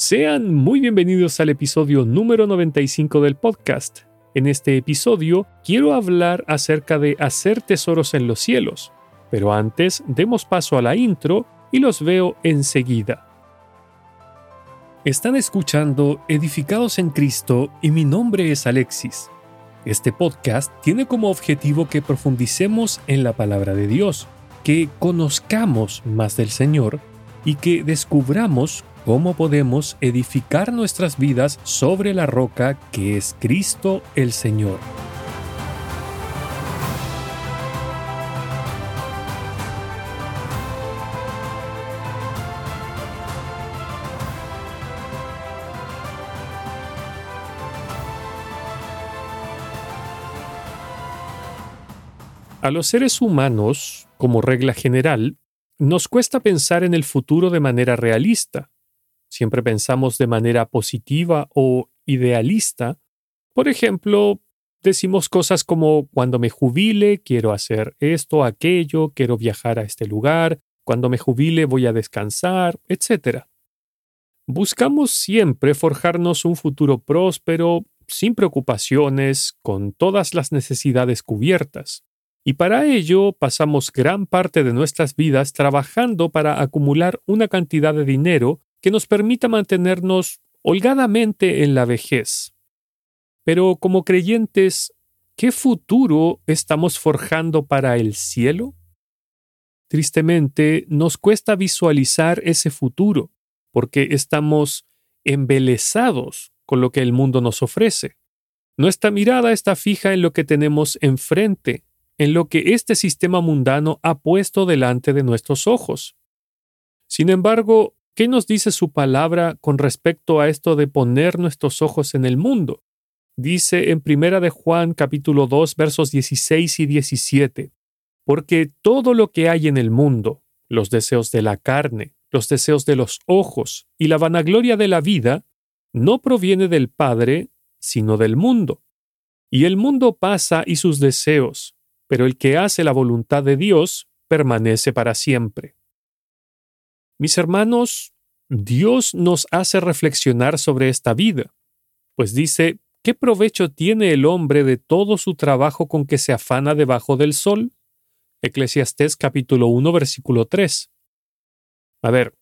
Sean muy bienvenidos al episodio número 95 del podcast. En este episodio quiero hablar acerca de hacer tesoros en los cielos, pero antes demos paso a la intro y los veo enseguida. Están escuchando Edificados en Cristo y mi nombre es Alexis. Este podcast tiene como objetivo que profundicemos en la palabra de Dios, que conozcamos más del Señor y que descubramos cómo podemos edificar nuestras vidas sobre la roca que es Cristo el Señor. A los seres humanos, como regla general, nos cuesta pensar en el futuro de manera realista, siempre pensamos de manera positiva o idealista. Por ejemplo, decimos cosas como cuando me jubile quiero hacer esto, aquello, quiero viajar a este lugar, cuando me jubile voy a descansar, etc. Buscamos siempre forjarnos un futuro próspero, sin preocupaciones, con todas las necesidades cubiertas. Y para ello pasamos gran parte de nuestras vidas trabajando para acumular una cantidad de dinero que nos permita mantenernos holgadamente en la vejez. Pero como creyentes, ¿qué futuro estamos forjando para el cielo? Tristemente, nos cuesta visualizar ese futuro, porque estamos embelesados con lo que el mundo nos ofrece. Nuestra mirada está fija en lo que tenemos enfrente, en lo que este sistema mundano ha puesto delante de nuestros ojos. Sin embargo, ¿Qué nos dice su palabra con respecto a esto de poner nuestros ojos en el mundo? Dice en Primera de Juan capítulo 2 versos 16 y 17, porque todo lo que hay en el mundo, los deseos de la carne, los deseos de los ojos y la vanagloria de la vida, no proviene del Padre, sino del mundo. Y el mundo pasa y sus deseos, pero el que hace la voluntad de Dios permanece para siempre. Mis hermanos, Dios nos hace reflexionar sobre esta vida, pues dice, ¿qué provecho tiene el hombre de todo su trabajo con que se afana debajo del sol? Eclesiastés capítulo 1 versículo 3. A ver,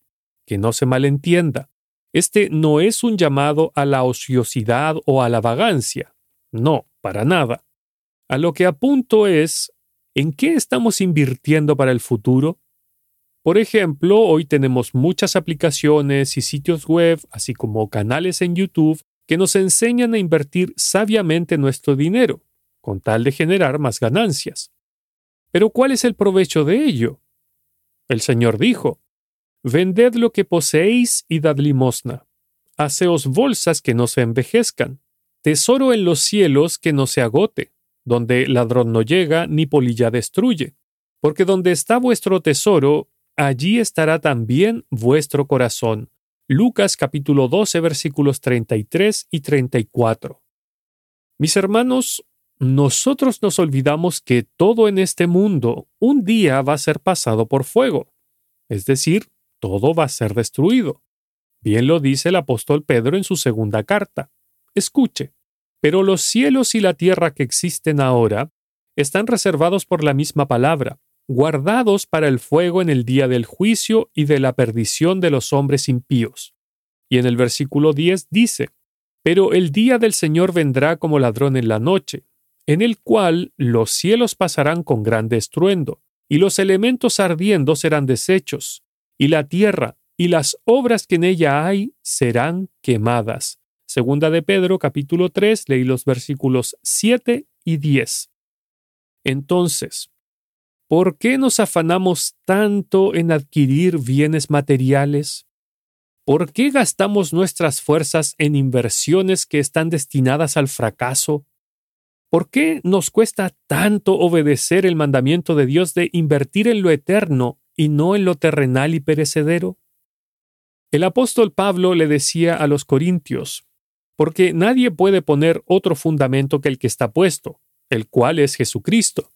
que no se malentienda. Este no es un llamado a la ociosidad o a la vagancia. No, para nada. A lo que apunto es, ¿en qué estamos invirtiendo para el futuro? Por ejemplo, hoy tenemos muchas aplicaciones y sitios web, así como canales en YouTube, que nos enseñan a invertir sabiamente nuestro dinero, con tal de generar más ganancias. Pero ¿cuál es el provecho de ello? El Señor dijo, Vended lo que poseéis y dad limosna. Haceos bolsas que no se envejezcan, tesoro en los cielos que no se agote, donde ladrón no llega ni polilla destruye. Porque donde está vuestro tesoro, allí estará también vuestro corazón. Lucas capítulo 12 versículos 33 y 34. Mis hermanos, nosotros nos olvidamos que todo en este mundo un día va a ser pasado por fuego, es decir, todo va a ser destruido. Bien lo dice el apóstol Pedro en su segunda carta. Escuche, pero los cielos y la tierra que existen ahora están reservados por la misma palabra, guardados para el fuego en el día del juicio y de la perdición de los hombres impíos. Y en el versículo 10 dice, Pero el día del Señor vendrá como ladrón en la noche, en el cual los cielos pasarán con grande estruendo, y los elementos ardiendo serán deshechos, y la tierra y las obras que en ella hay serán quemadas. Segunda de Pedro capítulo 3 leí los versículos 7 y 10. Entonces, ¿Por qué nos afanamos tanto en adquirir bienes materiales? ¿Por qué gastamos nuestras fuerzas en inversiones que están destinadas al fracaso? ¿Por qué nos cuesta tanto obedecer el mandamiento de Dios de invertir en lo eterno y no en lo terrenal y perecedero? El apóstol Pablo le decía a los corintios, porque nadie puede poner otro fundamento que el que está puesto, el cual es Jesucristo.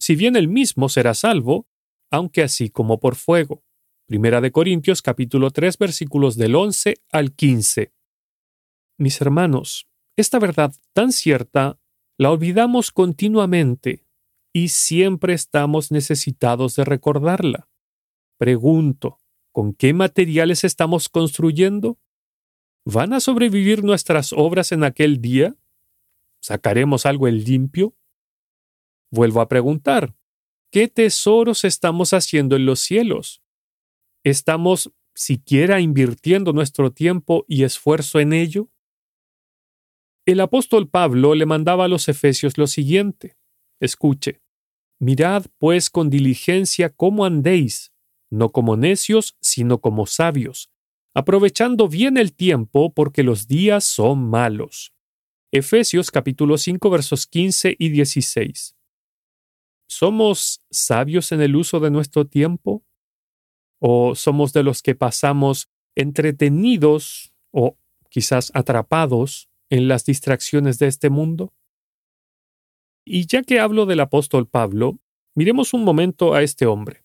Si bien él mismo será salvo, aunque así como por fuego. Primera de Corintios capítulo 3 versículos del 11 al 15. Mis hermanos, esta verdad tan cierta la olvidamos continuamente y siempre estamos necesitados de recordarla. Pregunto, ¿con qué materiales estamos construyendo? ¿Van a sobrevivir nuestras obras en aquel día? ¿Sacaremos algo en limpio? Vuelvo a preguntar, ¿qué tesoros estamos haciendo en los cielos? ¿Estamos siquiera invirtiendo nuestro tiempo y esfuerzo en ello? El apóstol Pablo le mandaba a los efesios lo siguiente. Escuche, mirad pues con diligencia cómo andéis, no como necios, sino como sabios, aprovechando bien el tiempo porque los días son malos. Efesios capítulo 5 versos 15 y 16. ¿Somos sabios en el uso de nuestro tiempo? ¿O somos de los que pasamos entretenidos o quizás atrapados en las distracciones de este mundo? Y ya que hablo del apóstol Pablo, miremos un momento a este hombre.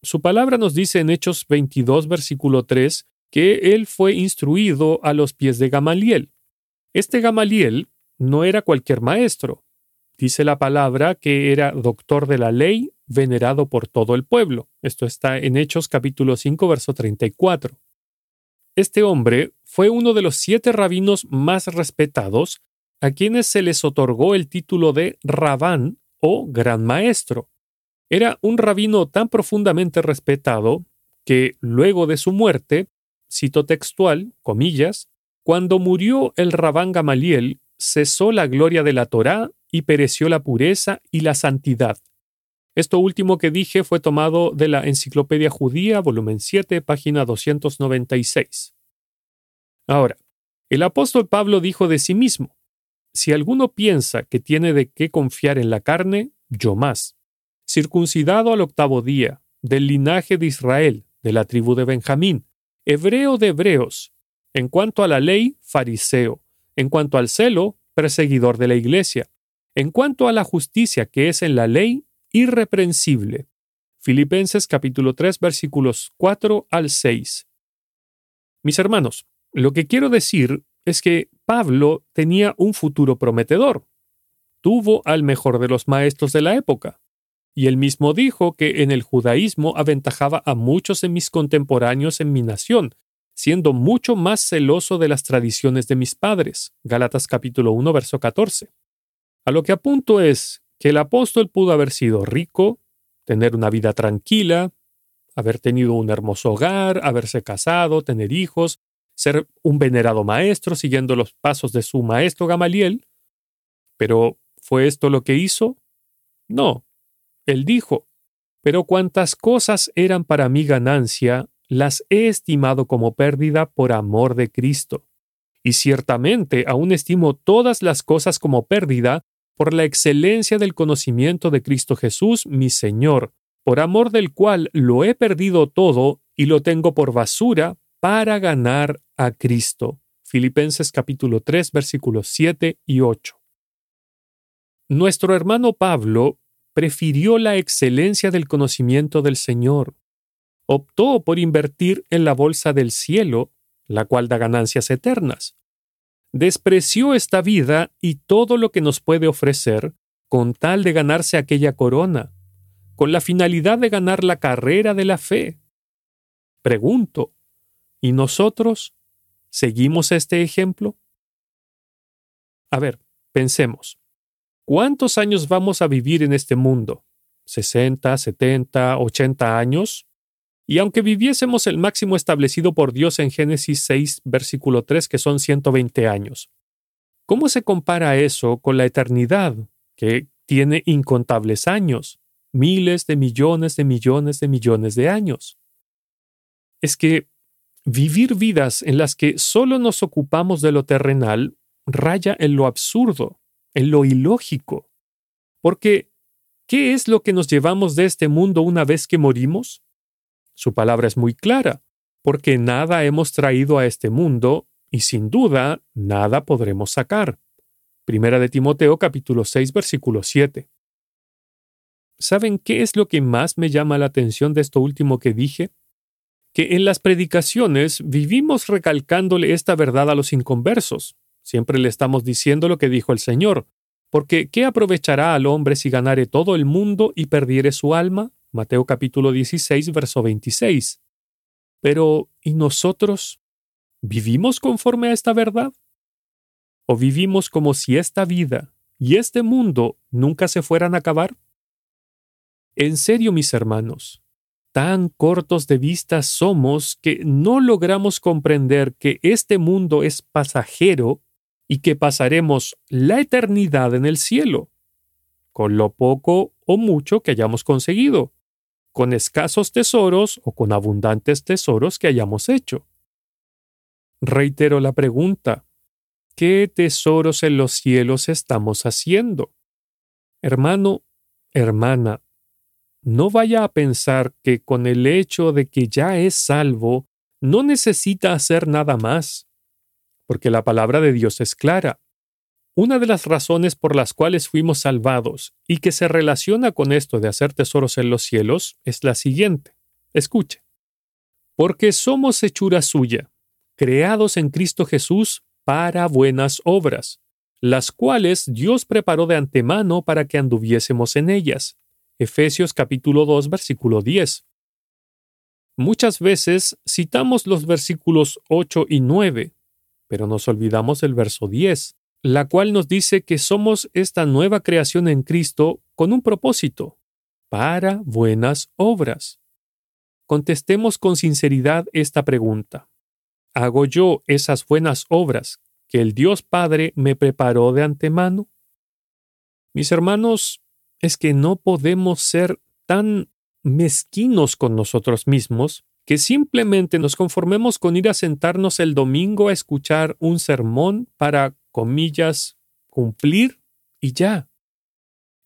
Su palabra nos dice en Hechos 22, versículo 3, que él fue instruido a los pies de Gamaliel. Este Gamaliel no era cualquier maestro. Dice la palabra que era doctor de la ley, venerado por todo el pueblo. Esto está en Hechos capítulo 5, verso 34. Este hombre fue uno de los siete rabinos más respetados a quienes se les otorgó el título de Rabán o Gran Maestro. Era un rabino tan profundamente respetado que, luego de su muerte, cito textual, comillas, cuando murió el Rabán Gamaliel, cesó la gloria de la Torá y pereció la pureza y la santidad. Esto último que dije fue tomado de la Enciclopedia Judía, volumen 7, página 296. Ahora, el apóstol Pablo dijo de sí mismo, si alguno piensa que tiene de qué confiar en la carne, yo más. Circuncidado al octavo día, del linaje de Israel, de la tribu de Benjamín, hebreo de hebreos, en cuanto a la ley, fariseo, en cuanto al celo, perseguidor de la iglesia, en cuanto a la justicia que es en la ley, irreprensible. Filipenses capítulo 3 versículos 4 al 6. Mis hermanos, lo que quiero decir es que Pablo tenía un futuro prometedor. Tuvo al mejor de los maestros de la época. Y él mismo dijo que en el judaísmo aventajaba a muchos de mis contemporáneos en mi nación, siendo mucho más celoso de las tradiciones de mis padres. Gálatas capítulo 1, verso 14. A lo que apunto es que el apóstol pudo haber sido rico, tener una vida tranquila, haber tenido un hermoso hogar, haberse casado, tener hijos, ser un venerado maestro siguiendo los pasos de su maestro Gamaliel. Pero, ¿fue esto lo que hizo? No. Él dijo, pero cuantas cosas eran para mi ganancia, las he estimado como pérdida por amor de Cristo. Y ciertamente aún estimo todas las cosas como pérdida por la excelencia del conocimiento de Cristo Jesús, mi Señor, por amor del cual lo he perdido todo y lo tengo por basura para ganar a Cristo. Filipenses capítulo 3 versículos 7 y 8. Nuestro hermano Pablo prefirió la excelencia del conocimiento del Señor. Optó por invertir en la bolsa del cielo, la cual da ganancias eternas. Despreció esta vida y todo lo que nos puede ofrecer con tal de ganarse aquella corona, con la finalidad de ganar la carrera de la fe. Pregunto, ¿Y nosotros seguimos este ejemplo? A ver, pensemos. ¿Cuántos años vamos a vivir en este mundo? ¿60, 70, 80 años? Y aunque viviésemos el máximo establecido por Dios en Génesis 6, versículo 3, que son 120 años, ¿cómo se compara eso con la eternidad, que tiene incontables años, miles de millones de millones de millones de años? Es que vivir vidas en las que solo nos ocupamos de lo terrenal raya en lo absurdo, en lo ilógico. Porque, ¿qué es lo que nos llevamos de este mundo una vez que morimos? Su palabra es muy clara, porque nada hemos traído a este mundo y sin duda nada podremos sacar. Primera de Timoteo capítulo 6 versículo 7. ¿Saben qué es lo que más me llama la atención de esto último que dije? Que en las predicaciones vivimos recalcándole esta verdad a los inconversos. Siempre le estamos diciendo lo que dijo el Señor, porque ¿qué aprovechará al hombre si ganare todo el mundo y perdiere su alma? Mateo capítulo 16, verso 26. Pero, ¿y nosotros? ¿Vivimos conforme a esta verdad? ¿O vivimos como si esta vida y este mundo nunca se fueran a acabar? En serio, mis hermanos, tan cortos de vista somos que no logramos comprender que este mundo es pasajero y que pasaremos la eternidad en el cielo, con lo poco o mucho que hayamos conseguido, con escasos tesoros o con abundantes tesoros que hayamos hecho. Reitero la pregunta, ¿qué tesoros en los cielos estamos haciendo? Hermano, hermana, no vaya a pensar que con el hecho de que ya es salvo, no necesita hacer nada más, porque la palabra de Dios es clara. Una de las razones por las cuales fuimos salvados y que se relaciona con esto de hacer tesoros en los cielos es la siguiente. Escuche. Porque somos hechura suya, creados en Cristo Jesús para buenas obras, las cuales Dios preparó de antemano para que anduviésemos en ellas. Efesios capítulo 2 versículo 10. Muchas veces citamos los versículos 8 y 9, pero nos olvidamos del verso 10, la cual nos dice que somos esta nueva creación en Cristo con un propósito, para buenas obras. Contestemos con sinceridad esta pregunta. ¿Hago yo esas buenas obras que el Dios Padre me preparó de antemano? Mis hermanos, es que no podemos ser tan mezquinos con nosotros mismos que simplemente nos conformemos con ir a sentarnos el domingo a escuchar un sermón para, comillas, cumplir y ya.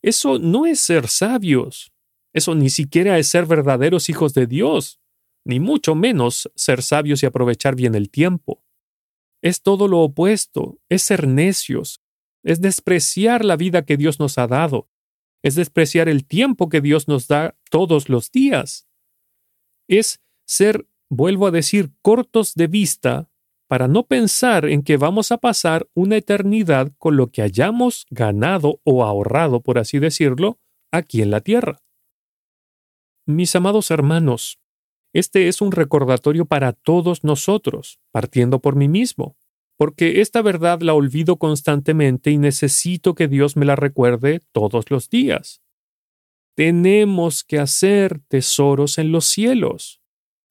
Eso no es ser sabios. Eso ni siquiera es ser verdaderos hijos de Dios ni mucho menos ser sabios y aprovechar bien el tiempo. Es todo lo opuesto, es ser necios, es despreciar la vida que Dios nos ha dado, es despreciar el tiempo que Dios nos da todos los días. Es ser, vuelvo a decir, cortos de vista para no pensar en que vamos a pasar una eternidad con lo que hayamos ganado o ahorrado, por así decirlo, aquí en la tierra. Mis amados hermanos, este es un recordatorio para todos nosotros, partiendo por mí mismo, porque esta verdad la olvido constantemente y necesito que Dios me la recuerde todos los días. Tenemos que hacer tesoros en los cielos.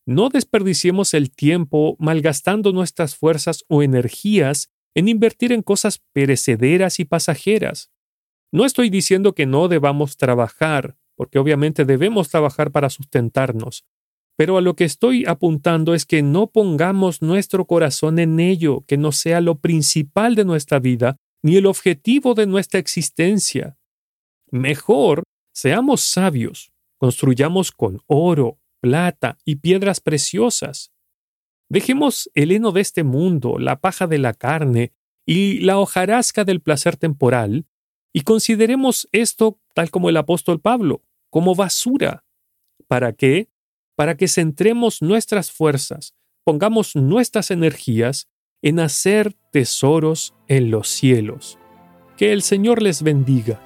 No desperdiciemos el tiempo malgastando nuestras fuerzas o energías en invertir en cosas perecederas y pasajeras. No estoy diciendo que no debamos trabajar, porque obviamente debemos trabajar para sustentarnos, pero a lo que estoy apuntando es que no pongamos nuestro corazón en ello, que no sea lo principal de nuestra vida, ni el objetivo de nuestra existencia. Mejor, seamos sabios, construyamos con oro, plata y piedras preciosas. Dejemos el heno de este mundo, la paja de la carne y la hojarasca del placer temporal, y consideremos esto, tal como el apóstol Pablo, como basura, para que, para que centremos nuestras fuerzas, pongamos nuestras energías en hacer tesoros en los cielos. Que el Señor les bendiga.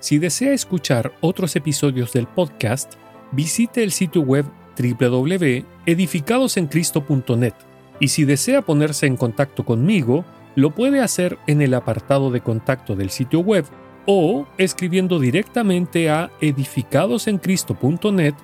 Si desea escuchar otros episodios del podcast, visite el sitio web www.edificadosencristo.net y si desea ponerse en contacto conmigo, lo puede hacer en el apartado de contacto del sitio web o escribiendo directamente a edificadosencristo.net.